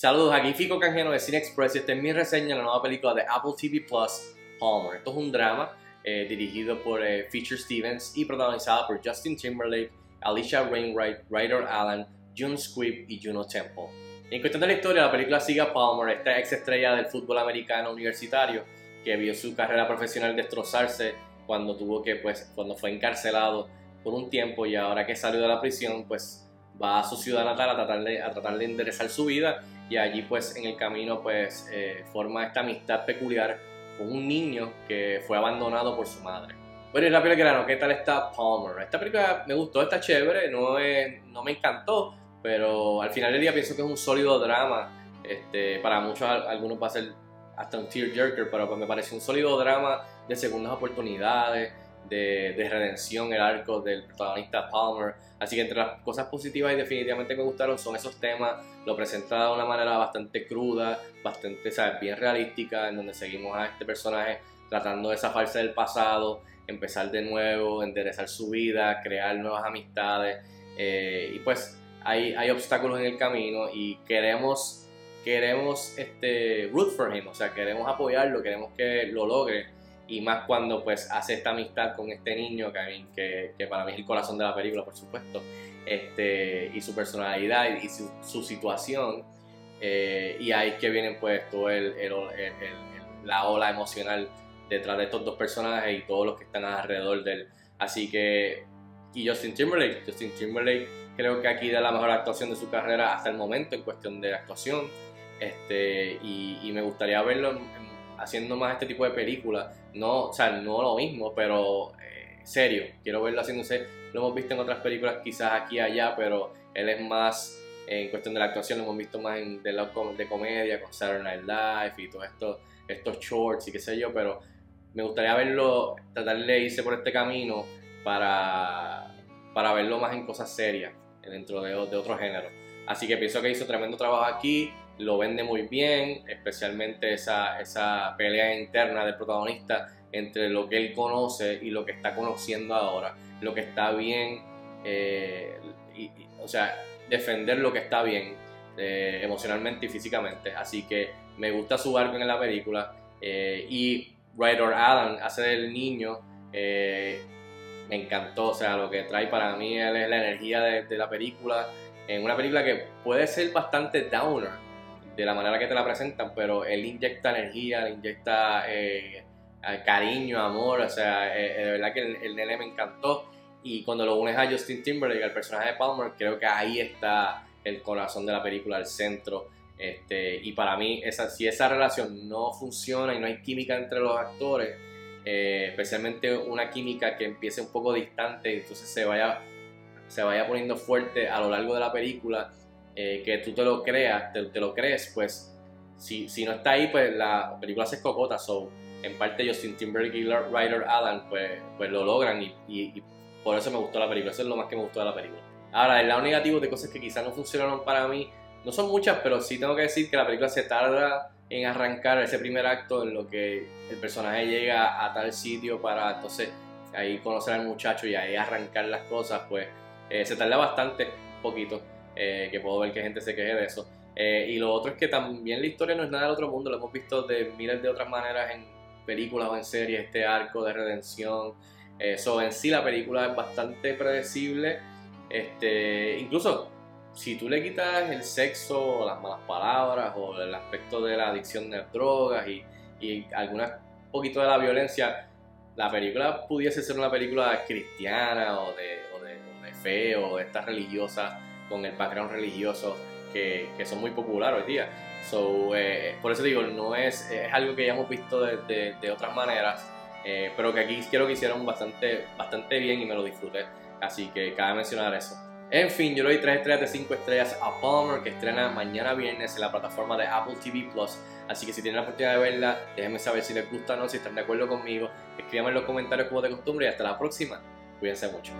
Saludos, aquí Fico Canjeno de Cine Express y esta es mi reseña de la nueva película de Apple TV Plus, Palmer. Esto es un drama eh, dirigido por eh, Feature Stevens y protagonizado por Justin Timberlake, Alicia Rainwright, Ryder Allen, June Squibb y Juno Temple. En cuestión de la historia, la película sigue a Palmer, esta ex estrella del fútbol americano universitario que vio su carrera profesional destrozarse cuando tuvo que, pues, cuando fue encarcelado por un tiempo y ahora que salió de la prisión, pues va a su ciudad natal a tratar de, a tratar de enderezar su vida y allí pues en el camino pues eh, forma esta amistad peculiar con un niño que fue abandonado por su madre. Bueno, y rápido grano, ¿qué tal está Palmer? Esta película me gustó, está chévere, no, es, no me encantó, pero al final del día pienso que es un sólido drama. Este, para muchos, algunos va a ser hasta un tearjerker, pero pues me parece un sólido drama de segundas oportunidades, de, redención, el arco del protagonista Palmer. Así que entre las cosas positivas y definitivamente me gustaron son esos temas, lo presenta de una manera bastante cruda, bastante, ¿sabes? bien realística, en donde seguimos a este personaje tratando de zafarse del pasado, empezar de nuevo, enderezar su vida, crear nuevas amistades. Eh, y pues hay, hay obstáculos en el camino y queremos queremos este root for him, o sea, queremos apoyarlo, queremos que lo logre y más cuando pues hace esta amistad con este niño que, que, para mí es el corazón de la película por supuesto este, y su personalidad y, su, situación eh, y ahí es que viene pues todo el, la ola emocional detrás de estos dos personajes y todos los que están alrededor de él. Así que y Justin Timberlake Justin Timberlake creo que aquí da la mejor actuación de su carrera hasta el momento en cuestión de actuación este, y, me gustaría verlo haciendo más este tipo de películas no, o sea, no lo mismo, pero eh, serio. Quiero verlo haciéndose. Lo hemos visto en otras películas, quizás aquí y allá, pero él es más en cuestión de la actuación. Lo hemos visto más en de, de comedia, con Saturday Night Live y todos estos, estos shorts y qué sé yo, pero me gustaría verlo, tratar de irse por este camino para, para verlo más en cosas serias, dentro de, de otro género. Así que pienso que hizo tremendo trabajo aquí lo vende muy bien, especialmente esa, esa pelea interna del protagonista entre lo que él conoce y lo que está conociendo ahora, lo que está bien, eh, o sea, defender lo que está bien eh, emocionalmente y físicamente. Así que me gusta su arco en la película eh, y Ryder Allen hace del niño. me encantó, o sea, lo que trae para mí es la energía de la película, en una película que puede ser bastante downer, de la manera que te la presentan, pero él inyecta energía, le inyecta eh, cariño, amor, o sea, eh, eh, de verdad que el, nene me encantó. Y cuando lo unes a Justin Timberlake, al personaje de Palmer, creo que ahí está el corazón de la película, el centro. Este, y para mí, esa, si esa relación no funciona y no hay química entre los actores, especialmente una química que empiece un poco distante, entonces se vaya, se vaya poniendo fuerte a lo largo de la película, eh, que tú te lo creas, te, lo crees, pues si, si, no está ahí, pues la película se escocota. So, en parte Justin Timberlake y Ryder Allen pues, pues lo logran y, y, por eso me gustó la película. Eso es lo más que me gustó de la película. Ahora, el lado negativo de cosas que quizás no funcionaron para mí, no son muchas, pero sí tengo que decir que la película se tarda en arrancar ese primer acto en lo que el personaje llega a tal sitio para entonces ahí conocer al muchacho y ahí arrancar las cosas, pues eh, se tarda bastante, poquito. Eh, que puedo ver que gente se queje de eso. Eh, y lo otro es que también la historia no es nada del otro mundo, lo hemos visto de miles de otras maneras en películas o en series, este arco de redención. Eso eh, en sí la película es bastante predecible. Este, incluso si tú le quitas el sexo, o las malas palabras o el aspecto de la adicción de drogas y, y alguna poquito de la violencia, la película pudiese ser una película cristiana o de, o de, o de fe o de estas religiosas con el background religioso que, que son muy populares hoy día. So, eh, por eso digo, no es, es algo que ya hemos visto de, de, otras maneras, eh, pero que aquí quiero que hicieron bastante, bastante bien y me lo disfruté. Así que cabe mencionar eso. En fin, yo le doy 3 estrellas de 5 estrellas a Palmer, que estrena mañana viernes en la plataforma de Apple TV Plus. Así que si tienen la oportunidad de verla, déjenme saber si les gusta o no, si están de acuerdo conmigo. Escríbanme en los comentarios como de costumbre y hasta la próxima. Cuídense mucho.